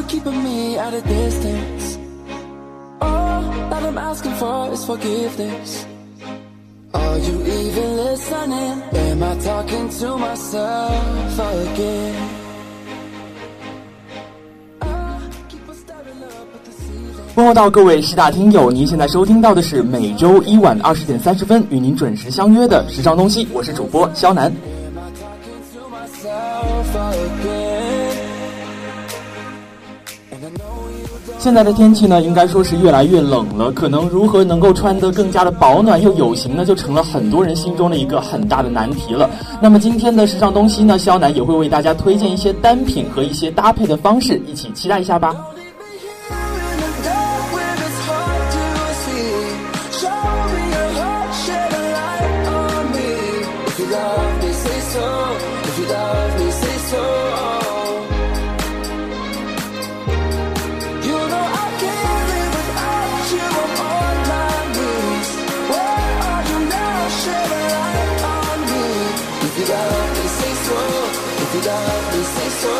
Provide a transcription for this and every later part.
You keeping me at a distance? All that I'm asking for is forgiveness. Are you even listening? Am I talking to myself again? 候到各位师大听友，您现在收听到的是每周一晚二十点三十分与您准时相约的时尚东西，我是主播肖楠。现在的天气呢，应该说是越来越冷了，可能如何能够穿得更加的保暖又有型呢，就成了很多人心中的一个很大的难题了。那么今天的时尚东西呢，肖楠也会为大家推荐一些单品和一些搭配的方式，一起期待一下吧。without me, say so.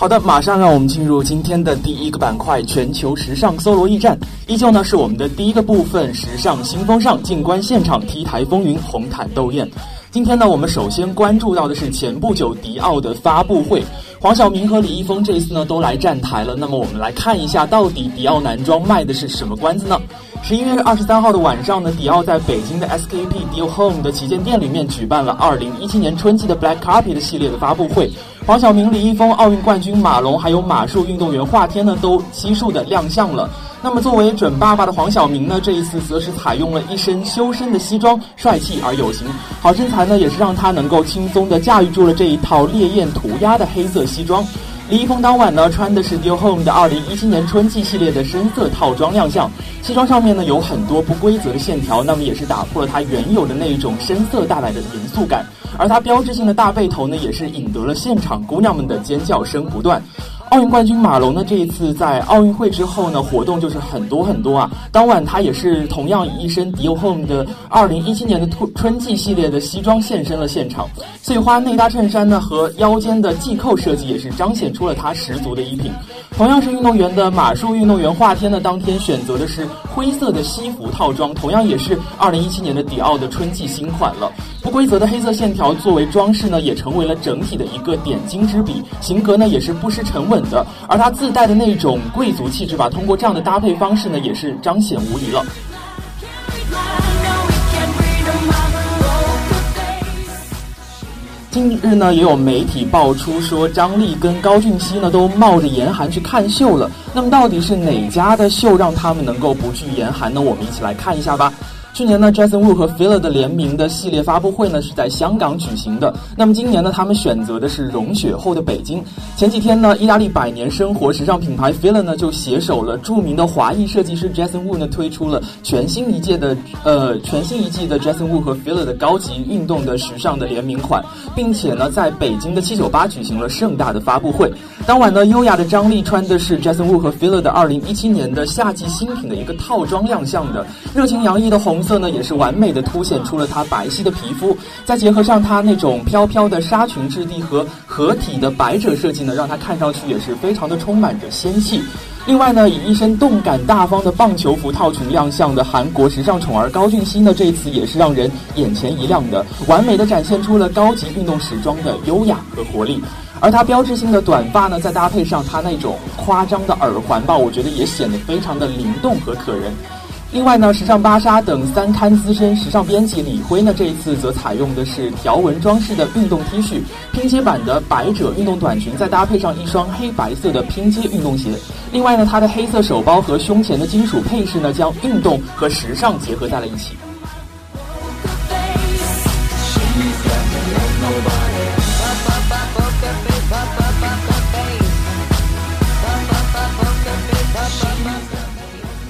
好的，马上让我们进入今天的第一个板块——全球时尚搜罗驿站。依旧呢是我们的第一个部分——时尚新风尚，静观现场，T 台风云，红毯斗艳。今天呢，我们首先关注到的是前不久迪奥的发布会，黄晓明和李易峰这一次呢都来站台了。那么我们来看一下，到底迪奥男装卖的是什么关子呢？十一月二十三号的晚上呢，迪奥在北京的 SKP Dior Home 的旗舰店里面举办了二零一七年春季的 Black Carpet 系列的发布会。黄晓明、李易峰、奥运冠军马龙，还有马术运动员华天呢，都悉数的亮相了。那么作为准爸爸的黄晓明呢，这一次则是采用了一身修身的西装，帅气而有型。好身材呢，也是让他能够轻松的驾驭住了这一套烈焰涂鸦的黑色西装。李易峰当晚呢穿的是 Dior Home 的2017年春季系列的深色套装亮相，西装上面呢有很多不规则的线条，那么也是打破了它原有的那一种深色带来的严肃感。而它标志性的大背头呢，也是引得了现场姑娘们的尖叫声不断。奥运冠军马龙呢，这一次在奥运会之后呢，活动就是很多很多啊。当晚他也是同样以一身迪奥 Home 的二零一七年的春春季系列的西装现身了现场，碎花内搭衬衫呢和腰间的系扣设计也是彰显出了他十足的衣品。同样是运动员的马术运动员华天呢，当天选择的是灰色的西服套装，同样也是二零一七年的迪奥的春季新款了。不规则的黑色线条作为装饰呢，也成为了整体的一个点睛之笔。型格呢也是不失沉稳的，而它自带的那种贵族气质吧，通过这样的搭配方式呢，也是彰显无疑了。近日呢，也有媒体爆出说张丽跟高俊熙呢都冒着严寒去看秀了。那么到底是哪家的秀让他们能够不惧严寒呢？我们一起来看一下吧。去年呢，Jason Wu 和 Fila 的联名的系列发布会呢是在香港举行的。那么今年呢，他们选择的是融雪后的北京。前几天呢，意大利百年生活时尚品牌 Fila 呢就携手了著名的华裔设计师 Jason Wu 呢推出了全新一届的呃全新一季的 Jason Wu 和 Fila 的高级运动的时尚的联名款，并且呢在北京的七九八举行了盛大的发布会。当晚呢，优雅的张丽穿的是 Jason Wu 和 Fila 的二零一七年的夏季新品的一个套装亮相的，热情洋溢的红色呢，也是完美的凸显出了她白皙的皮肤，再结合上她那种飘飘的纱裙质地和合体的百褶设计呢，让她看上去也是非常的充满着仙气。另外呢，以一身动感大方的棒球服套裙亮相的韩国时尚宠儿高俊熙呢，这一次也是让人眼前一亮的，完美的展现出了高级运动时装的优雅和活力。而他标志性的短发呢，再搭配上他那种夸张的耳环吧，我觉得也显得非常的灵动和可人。另外呢，时尚芭莎等三刊资深时尚编辑李辉呢，这一次则采用的是条纹装饰的运动 T 恤，拼接版的百褶运动短裙，再搭配上一双黑白色的拼接运动鞋。另外呢，他的黑色手包和胸前的金属配饰呢，将运动和时尚结合在了一起。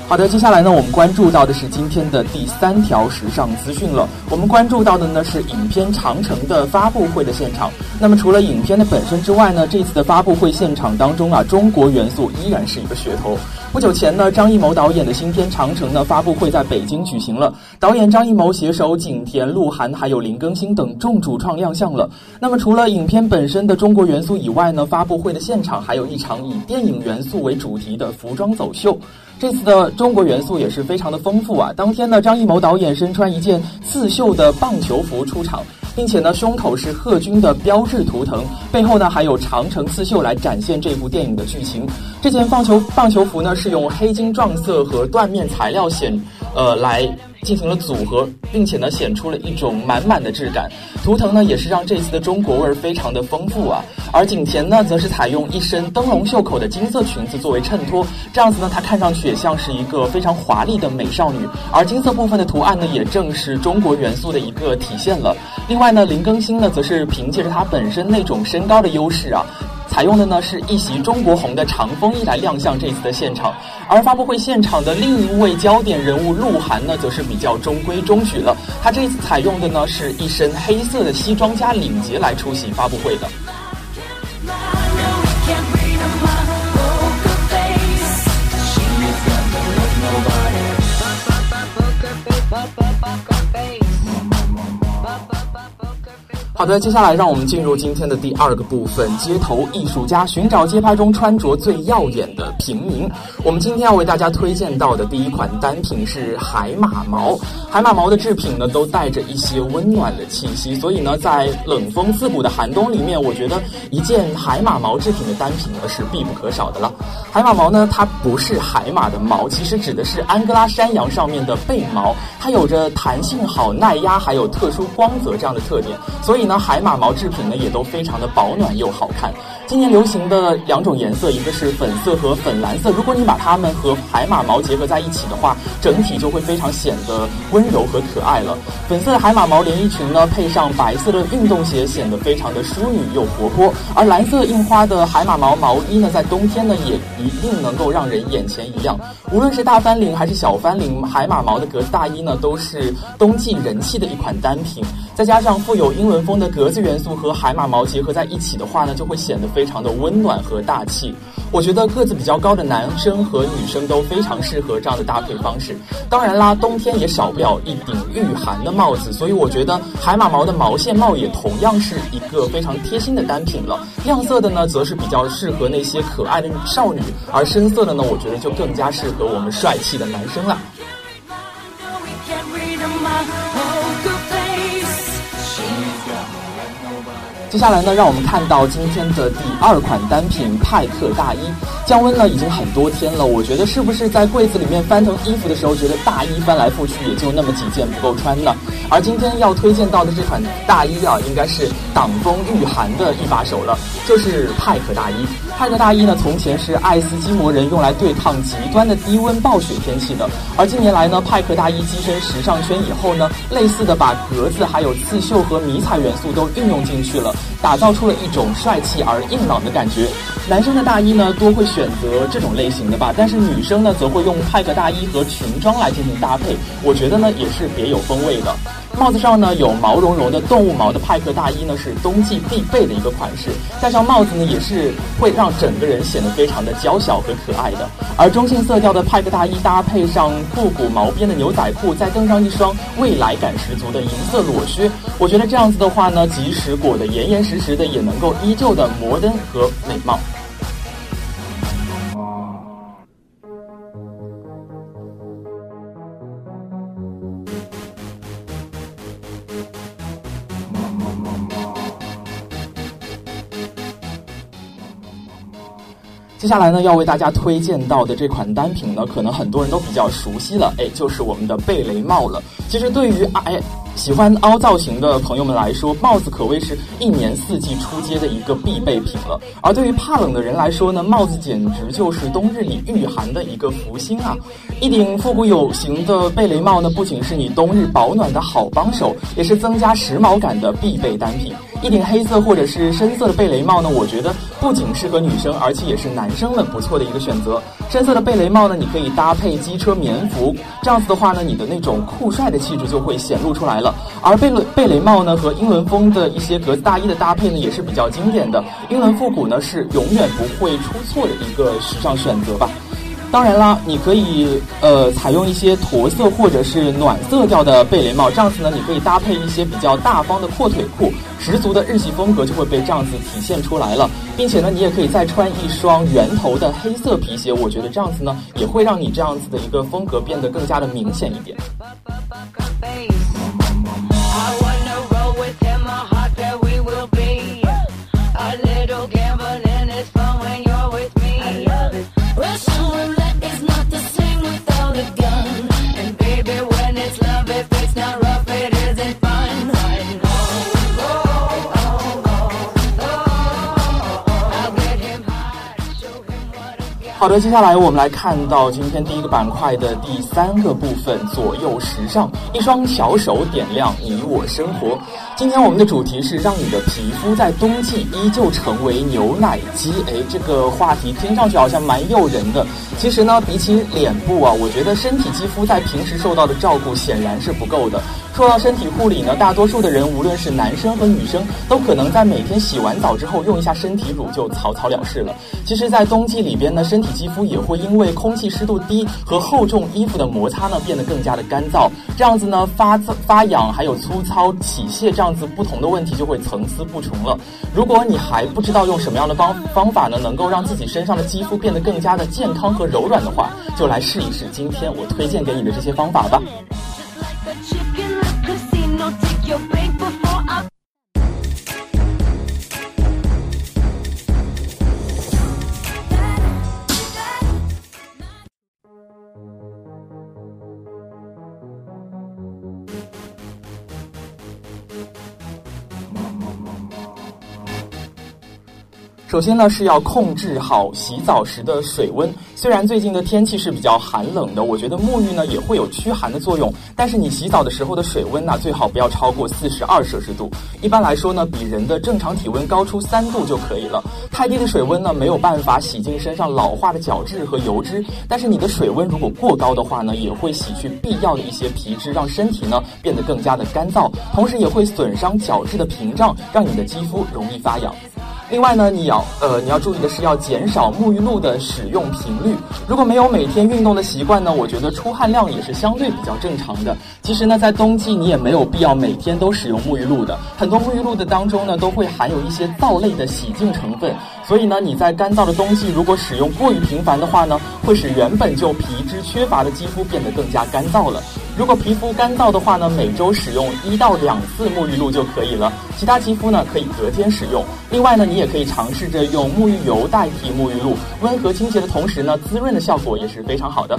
好的，接下来呢，我们关注到的是今天的第三条时尚资讯了。我们关注到的呢是影片《长城》的发布会的现场。那么除了影片的本身之外呢，这次的发布会现场当中啊，中国元素依然是一个噱头。不久前呢，张艺谋导演的新片《长城》呢发布会在北京举行了，导演张艺谋携手景甜、鹿晗还有林更新等众主创亮相了。那么除了影片本身的中国元素以外呢，发布会的现场还有一场以电影元素为主题的服装走秀。这次的中国元素也是非常的丰富啊！当天呢，张艺谋导演身穿一件刺绣的棒球服出场，并且呢，胸口是贺军的标志图腾，背后呢还有长城刺绣来展现这部电影的剧情。这件棒球棒球服呢是用黑金撞色和缎面材料显，呃来。进行了组合，并且呢显出了一种满满的质感。图腾呢也是让这次的中国味儿非常的丰富啊。而景甜呢则是采用一身灯笼袖口的金色裙子作为衬托，这样子呢她看上去也像是一个非常华丽的美少女。而金色部分的图案呢也正是中国元素的一个体现了。另外呢林更新呢则是凭借着他本身那种身高的优势啊。采用的呢是一袭中国红的长风衣来亮相这次的现场，而发布会现场的另一位焦点人物鹿晗呢，则是比较中规中矩了。他这次采用的呢是一身黑色的西装加领结来出席发布会的。好的，接下来让我们进入今天的第二个部分——街头艺术家寻找街拍中穿着最耀眼的平民。我们今天要为大家推荐到的第一款单品是海马毛。海马毛的制品呢，都带着一些温暖的气息，所以呢，在冷风刺骨的寒冬里面，我觉得一件海马毛制品的单品呢是必不可少的了。海马毛呢，它不是海马的毛，其实指的是安哥拉山羊上面的背毛，它有着弹性好、耐压，还有特殊光泽这样的特点，所以。那海马毛制品呢，也都非常的保暖又好看。今年流行的两种颜色，一个是粉色和粉蓝色。如果你把它们和海马毛结合在一起的话，整体就会非常显得温柔和可爱了。粉色的海马毛连衣裙呢，配上白色的运动鞋，显得非常的淑女又活泼。而蓝色印花的海马毛毛衣呢，在冬天呢，也一定能够让人眼前一亮。无论是大翻领还是小翻领，海马毛的格子大衣呢，都是冬季人气的一款单品。再加上富有英伦风的格子元素和海马毛结合在一起的话呢，就会显得非常的温暖和大气。我觉得个子比较高的男生和女生都非常适合这样的搭配方式。当然啦，冬天也少不了一顶御寒的帽子，所以我觉得海马毛的毛线帽也同样是一个非常贴心的单品了。亮色的呢，则是比较适合那些可爱的少女，而深色的呢，我觉得就更加适合我们帅气的男生了。接下来呢，让我们看到今天的第二款单品派克大衣。降温呢已经很多天了，我觉得是不是在柜子里面翻腾衣服的时候，觉得大衣翻来覆去也就那么几件不够穿呢？而今天要推荐到的这款大衣啊，应该是挡风御寒的一把手了，就是派克大衣。派克大衣呢，从前是爱斯基摩人用来对抗极端的低温暴雪天气的，而近年来呢，派克大衣跻身时尚圈以后呢，类似的把格子、还有刺绣和迷彩元素都运用进去了，打造出了一种帅气而硬朗的感觉。男生的大衣呢，多会选择这种类型的吧，但是女生呢，则会用派克大衣和裙装来进行搭配，我觉得呢，也是别有风味的。帽子上呢有毛茸茸的动物毛的派克大衣呢是冬季必备的一个款式，戴上帽子呢也是会让整个人显得非常的娇小和可爱的。而中性色调的派克大衣搭配上复古毛边的牛仔裤，再登上一双未来感十足的银色裸靴，我觉得这样子的话呢，即使裹得严严实实的，也能够依旧的摩登和美貌。接下来呢，要为大家推荐到的这款单品呢，可能很多人都比较熟悉了，哎，就是我们的贝雷帽了。其实对于哎喜欢凹造型的朋友们来说，帽子可谓是一年四季出街的一个必备品了。而对于怕冷的人来说呢，帽子简直就是冬日里御寒的一个福星啊！一顶复古有型的贝雷帽呢，不仅是你冬日保暖的好帮手，也是增加时髦感的必备单品。一顶黑色或者是深色的贝雷帽呢，我觉得不仅适合女生，而且也是男生们不错的一个选择。深色的贝雷帽呢，你可以搭配机车棉服，这样子的话呢，你的那种酷帅的气质就会显露出来了。而贝雷贝雷帽呢，和英伦风的一些格子大衣的搭配呢，也是比较经典的。英伦复古呢，是永远不会出错的一个时尚选择吧。当然啦，你可以呃采用一些驼色或者是暖色调的贝雷帽，这样子呢，你可以搭配一些比较大方的阔腿裤，十足的日系风格就会被这样子体现出来了，并且呢，你也可以再穿一双圆头的黑色皮鞋，我觉得这样子呢，也会让你这样子的一个风格变得更加的明显一点。好的，接下来我们来看到今天第一个板块的第三个部分——左右时尚，一双小手点亮你我生活。今天我们的主题是让你的皮肤在冬季依旧成为牛奶肌。哎，这个话题听上去好像蛮诱人的。其实呢，比起脸部啊，我觉得身体肌肤在平时受到的照顾显然是不够的。说到身体护理呢，大多数的人，无论是男生和女生，都可能在每天洗完澡之后用一下身体乳就草草了事了。其实，在冬季里边呢，身体肌肤也会因为空气湿度低和厚重衣服的摩擦呢，变得更加的干燥。这样子呢，发发痒还有粗糙、起屑这样样子不同的问题就会层次不穷了。如果你还不知道用什么样的方方法呢，能够让自己身上的肌肤变得更加的健康和柔软的话，就来试一试今天我推荐给你的这些方法吧。首先呢，是要控制好洗澡时的水温。虽然最近的天气是比较寒冷的，我觉得沐浴呢也会有驱寒的作用。但是你洗澡的时候的水温呢，最好不要超过四十二摄氏度。一般来说呢，比人的正常体温高出三度就可以了。太低的水温呢，没有办法洗净身上老化的角质和油脂。但是你的水温如果过高的话呢，也会洗去必要的一些皮脂，让身体呢变得更加的干燥，同时也会损伤角质的屏障，让你的肌肤容易发痒。另外呢，你要呃你要注意的是要减少沐浴露的使用频率。如果没有每天运动的习惯呢，我觉得出汗量也是相对比较正常的。其实呢，在冬季你也没有必要每天都使用沐浴露的。很多沐浴露的当中呢，都会含有一些皂类的洗净成分。所以呢，你在干燥的冬季如果使用过于频繁的话呢，会使原本就皮脂缺乏的肌肤变得更加干燥了。如果皮肤干燥的话呢，每周使用一到两次沐浴露就可以了。其他肌肤呢，可以隔天使用。另外呢，你也可以尝试着用沐浴油代替沐浴露，温和清洁的同时呢，滋润的效果也是非常好的。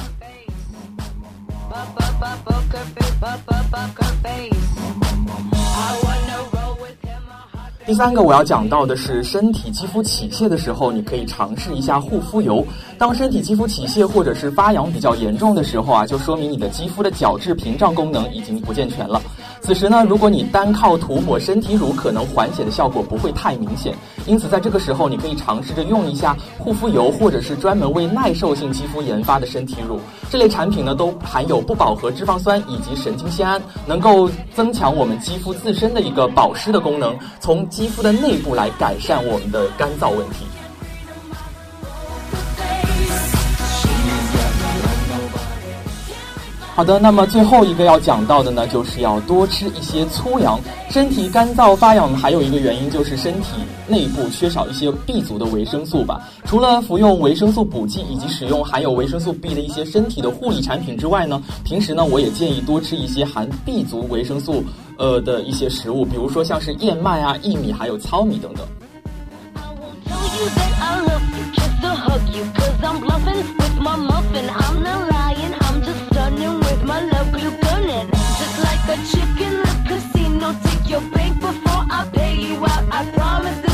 第三个我要讲到的是，身体肌肤起屑的时候，你可以尝试一下护肤油。当身体肌肤起屑或者是发痒比较严重的时候啊，就说明你的肌肤的角质屏障功能已经不健全了。此时呢，如果你单靠涂抹身体乳，可能缓解的效果不会太明显。因此，在这个时候，你可以尝试着用一下护肤油，或者是专门为耐受性肌肤研发的身体乳。这类产品呢，都含有不饱和脂肪酸以及神经酰胺，能够增强我们肌肤自身的一个保湿的功能，从肌肤的内部来改善我们的干燥问题。好的，那么最后一个要讲到的呢，就是要多吃一些粗粮。身体干燥发痒，还有一个原因就是身体内部缺少一些 B 族的维生素吧。除了服用维生素补剂以及使用含有维生素 B 的一些身体的护理产品之外呢，平时呢，我也建议多吃一些含 B 族维生素呃的一些食物，比如说像是燕麦啊、薏米还有糙米等等。I'm bluffin' with my muffin. I'm not lying, Just like a chick in the casino, take your bank before I pay you out. I promise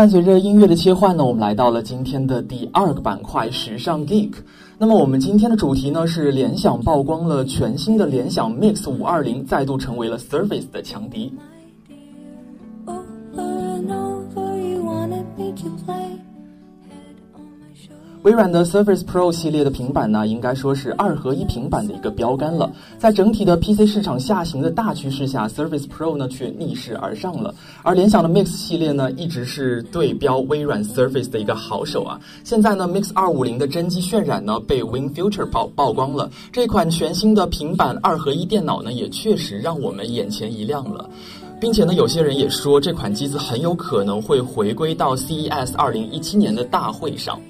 伴随着音乐的切换呢，我们来到了今天的第二个板块——时尚 Geek。那么我们今天的主题呢是联想曝光了全新的联想 Mix 五二零，再度成为了 Surface 的强敌。微软的 Surface Pro 系列的平板呢，应该说是二合一平板的一个标杆了。在整体的 PC 市场下行的大趋势下，Surface Pro 呢却逆势而上了。而联想的 Mix 系列呢，一直是对标微软 Surface 的一个好手啊。现在呢，Mix 二五零的真机渲染呢被 WinFuture 曝曝光了，这款全新的平板二合一电脑呢，也确实让我们眼前一亮了。并且呢，有些人也说这款机子很有可能会回归到 CES 二零一七年的大会上。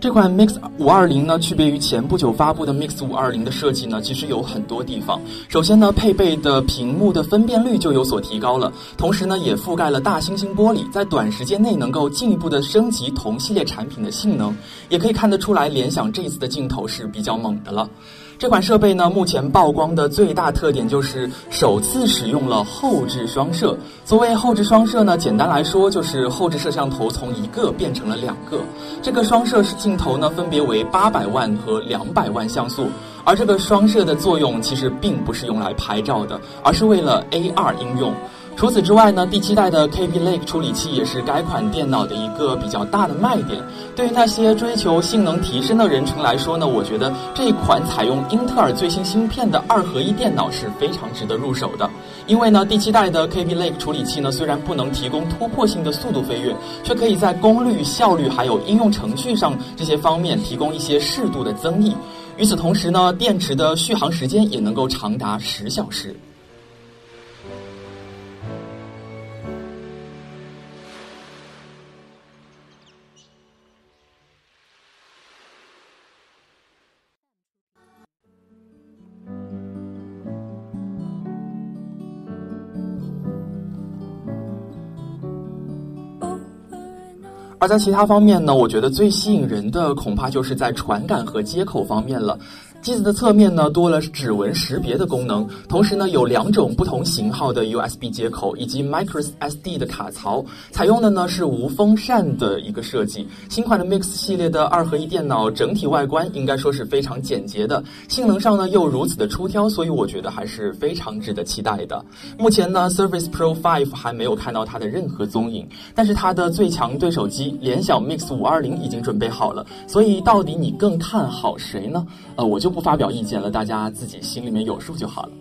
这款 Mix 五二零呢，区别于前不久发布的 Mix 五二零的设计呢，其实有很多地方。首先呢，配备的屏幕的分辨率就有所提高了，同时呢，也覆盖了大猩猩玻璃，在短时间内能够进一步的升级同系列产品的性能。也可以看得出来，联想这次的镜头是比较猛的了。这款设备呢，目前曝光的最大特点就是首次使用了后置双摄。所谓后置双摄呢，简单来说就是后置摄像头从一个变成了两个。这个双摄是镜头呢，分别为八百万和两百万像素。而这个双摄的作用其实并不是用来拍照的，而是为了 AR 应用。除此之外呢，第七代的 Kaby Lake 处理器也是该款电脑的一个比较大的卖点。对于那些追求性能提升的人群来说呢，我觉得这款采用英特尔最新芯片的二合一电脑是非常值得入手的。因为呢，第七代的 Kaby Lake 处理器呢，虽然不能提供突破性的速度飞跃，却可以在功率、效率还有应用程序上这些方面提供一些适度的增益。与此同时呢，电池的续航时间也能够长达十小时。而在其他方面呢，我觉得最吸引人的恐怕就是在传感和接口方面了。机子的侧面呢多了指纹识别的功能，同时呢有两种不同型号的 USB 接口以及 microSD 的卡槽，采用的呢是无风扇的一个设计。新款的 Mix 系列的二合一电脑整体外观应该说是非常简洁的，性能上呢又如此的出挑，所以我觉得还是非常值得期待的。目前呢 Surface Pro 5还没有看到它的任何踪影，但是它的最强对手机联想 Mix 五二零已经准备好了，所以到底你更看好谁呢？呃，我就不发表意见了，大家自己心里面有数就好了。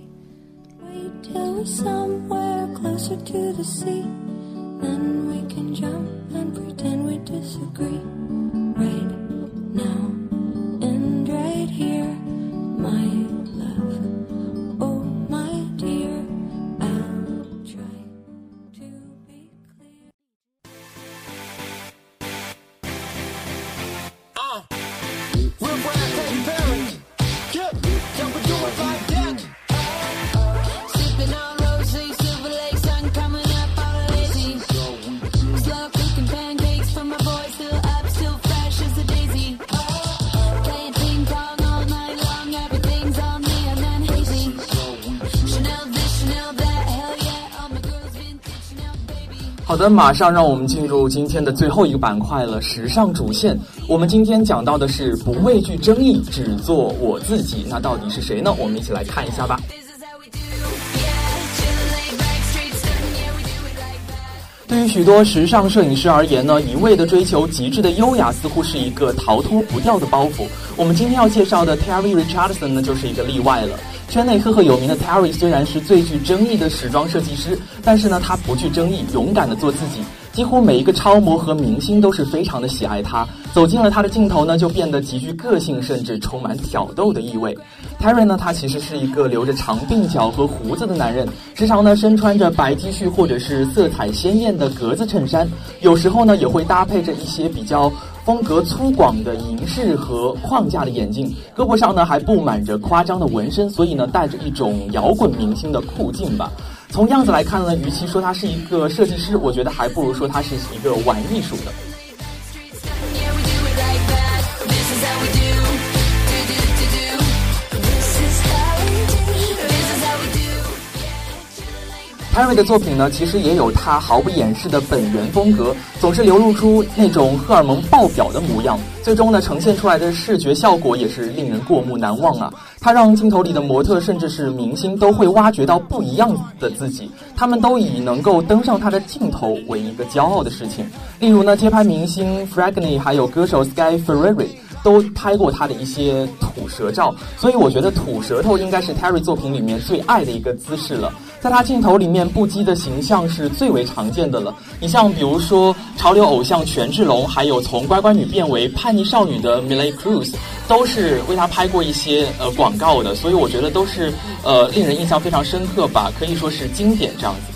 好的，马上让我们进入今天的最后一个板块了——时尚主线。我们今天讲到的是不畏惧争议，只做我自己。那到底是谁呢？我们一起来看一下吧。对于许多时尚摄影师而言呢，一味的追求极致的优雅，似乎是一个逃脱不掉的包袱。我们今天要介绍的 Terry Richardson 呢，就是一个例外了。圈内赫赫有名的 Terry 虽然是最具争议的时装设计师，但是呢，他不惧争议，勇敢的做自己。几乎每一个超模和明星都是非常的喜爱他，走进了他的镜头呢，就变得极具个性，甚至充满挑逗的意味。Terry 呢，他其实是一个留着长鬓角和胡子的男人，时常呢身穿着白 T 恤或者是色彩鲜艳的格子衬衫，有时候呢也会搭配着一些比较风格粗犷的银饰和框架的眼镜，胳膊上呢还布满着夸张的纹身，所以呢带着一种摇滚明星的酷劲吧。从样子来看呢，与其说他是一个设计师，我觉得还不如说他是一个玩艺术的。Terry 的作品呢，其实也有他毫不掩饰的本源风格，总是流露出那种荷尔蒙爆表的模样。最终呢，呈现出来的视觉效果也是令人过目难忘啊！他让镜头里的模特甚至是明星都会挖掘到不一样的自己，他们都以能够登上他的镜头为一个骄傲的事情。例如呢，街拍明星 f r a g n y 还有歌手 Sky Ferrari 都拍过他的一些吐舌照，所以我觉得吐舌头应该是 Terry 作品里面最爱的一个姿势了。在他镜头里面，不羁的形象是最为常见的了。你像比如说潮流偶像权志龙，还有从乖乖女变为叛逆少女的 Miley Cruz，都是为他拍过一些呃广告的，所以我觉得都是呃令人印象非常深刻吧，可以说是经典这样子。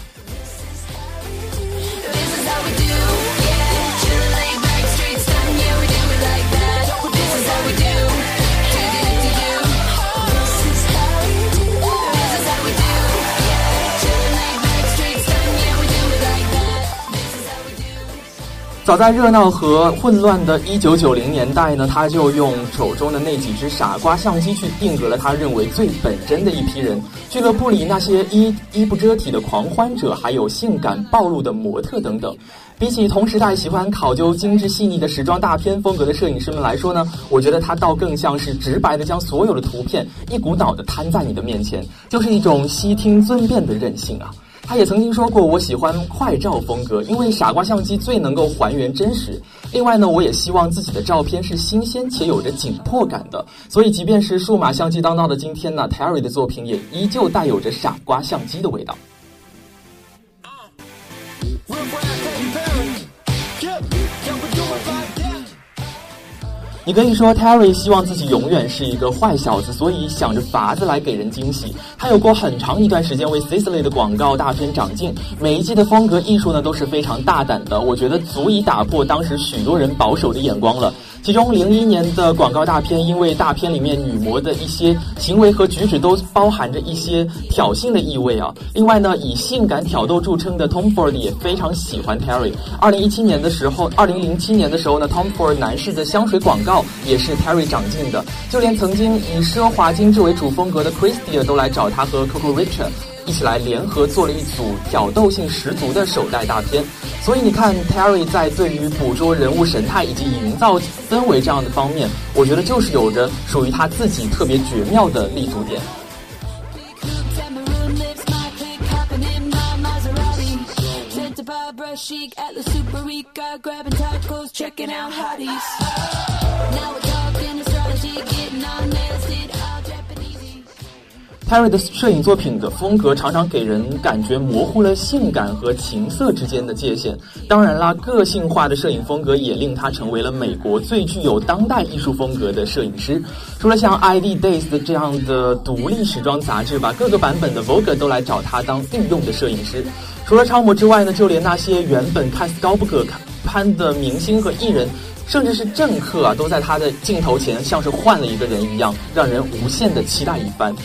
早在热闹和混乱的1990年代呢，他就用手中的那几只傻瓜相机去定格了他认为最本真的一批人。俱乐部里那些衣衣不遮体的狂欢者，还有性感暴露的模特等等。比起同时代喜欢考究精致细腻的时装大片风格的摄影师们来说呢，我觉得他倒更像是直白的将所有的图片一股脑的摊在你的面前，就是一种悉听尊便的任性啊。他也曾经说过，我喜欢快照风格，因为傻瓜相机最能够还原真实。另外呢，我也希望自己的照片是新鲜且有着紧迫感的。所以，即便是数码相机当道的今天呢，Terry 的作品也依旧带有着傻瓜相机的味道。你可以说，Terry 希望自己永远是一个坏小子，所以想着法子来给人惊喜。他有过很长一段时间为 Sisley 的广告大片长镜，每一季的风格艺术呢都是非常大胆的，我觉得足以打破当时许多人保守的眼光了。其中，零一年的广告大片，因为大片里面女模的一些行为和举止都包含着一些挑衅的意味啊。另外呢，以性感挑逗著称的 Tom Ford 也非常喜欢 Terry。二零一七年的时候，二零零七年的时候呢，Tom Ford 男士的香水广告也是 Terry 长进的。就连曾经以奢华精致为主风格的 Christian 都来找他和 Coco Richard 一起来联合做了一组挑逗性十足的手袋大片。所以你看，Terry 在对于捕捉人物神态以及营造氛围这样的方面，我觉得就是有着属于他自己特别绝妙的立足点。Terry 的摄影作品的风格常常给人感觉模糊了性感和情色之间的界限。当然啦，个性化的摄影风格也令他成为了美国最具有当代艺术风格的摄影师。除了像《ID Days》这样的独立时装杂志吧，各个版本的 Vogue 都来找他当御用的摄影师。除了超模之外呢，就连那些原本看似高不可攀的明星和艺人，甚至是政客啊，都在他的镜头前像是换了一个人一样，让人无限的期待一番。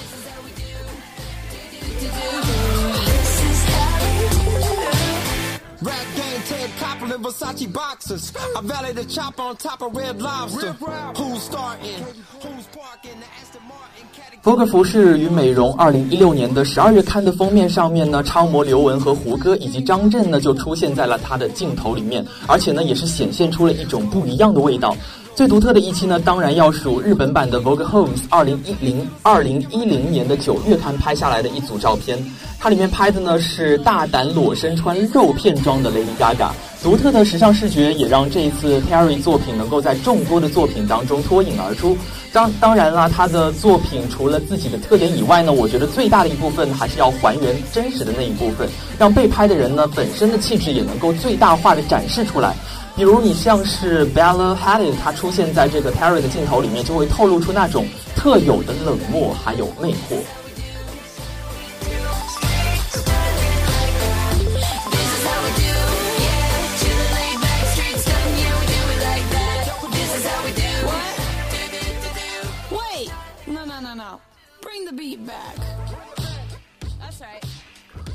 Vogue 服饰与美容二零一六年的十二月刊的封面上面呢，超模刘雯和胡歌以及张震呢就出现在了他的镜头里面，而且呢也是显现出了一种不一样的味道。最独特的一期呢，当然要数日本版的 Vogue Homes 二零一零二零一零年的九月刊拍下来的一组照片。它里面拍的呢是大胆裸身穿肉片装的 Lady Gaga，独特的时尚视觉也让这一次 Terry 作品能够在众多的作品当中脱颖而出。当当然啦，他的作品除了自己的特点以外呢，我觉得最大的一部分还是要还原真实的那一部分，让被拍的人呢本身的气质也能够最大化的展示出来。比如你像是 Bella Hadid，她出现在这个 Terry 的镜头里面，就会透露出那种特有的冷漠还有魅惑。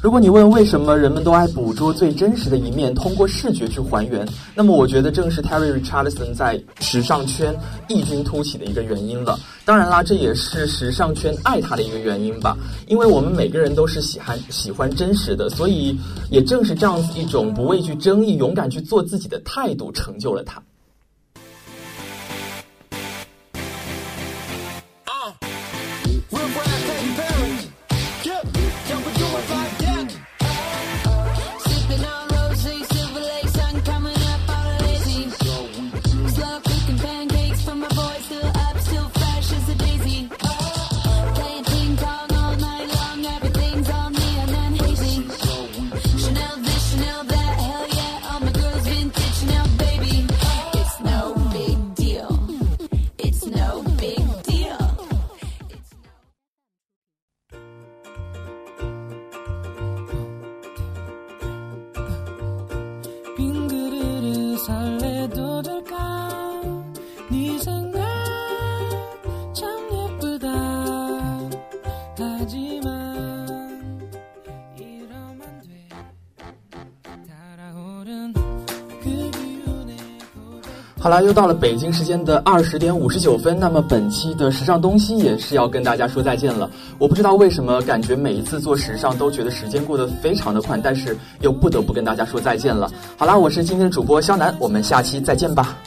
如果你问为什么人们都爱捕捉最真实的一面，通过视觉去还原，那么我觉得正是 Terry Richardson 在时尚圈异军突起的一个原因了。当然啦，这也是时尚圈爱他的一个原因吧。因为我们每个人都是喜欢喜欢真实的，所以也正是这样子一种不畏惧争议、勇敢去做自己的态度，成就了他。好了，又到了北京时间的二十点五十九分，那么本期的时尚东西也是要跟大家说再见了。我不知道为什么，感觉每一次做时尚都觉得时间过得非常的快，但是又不得不跟大家说再见了。好啦，我是今天的主播肖楠，我们下期再见吧。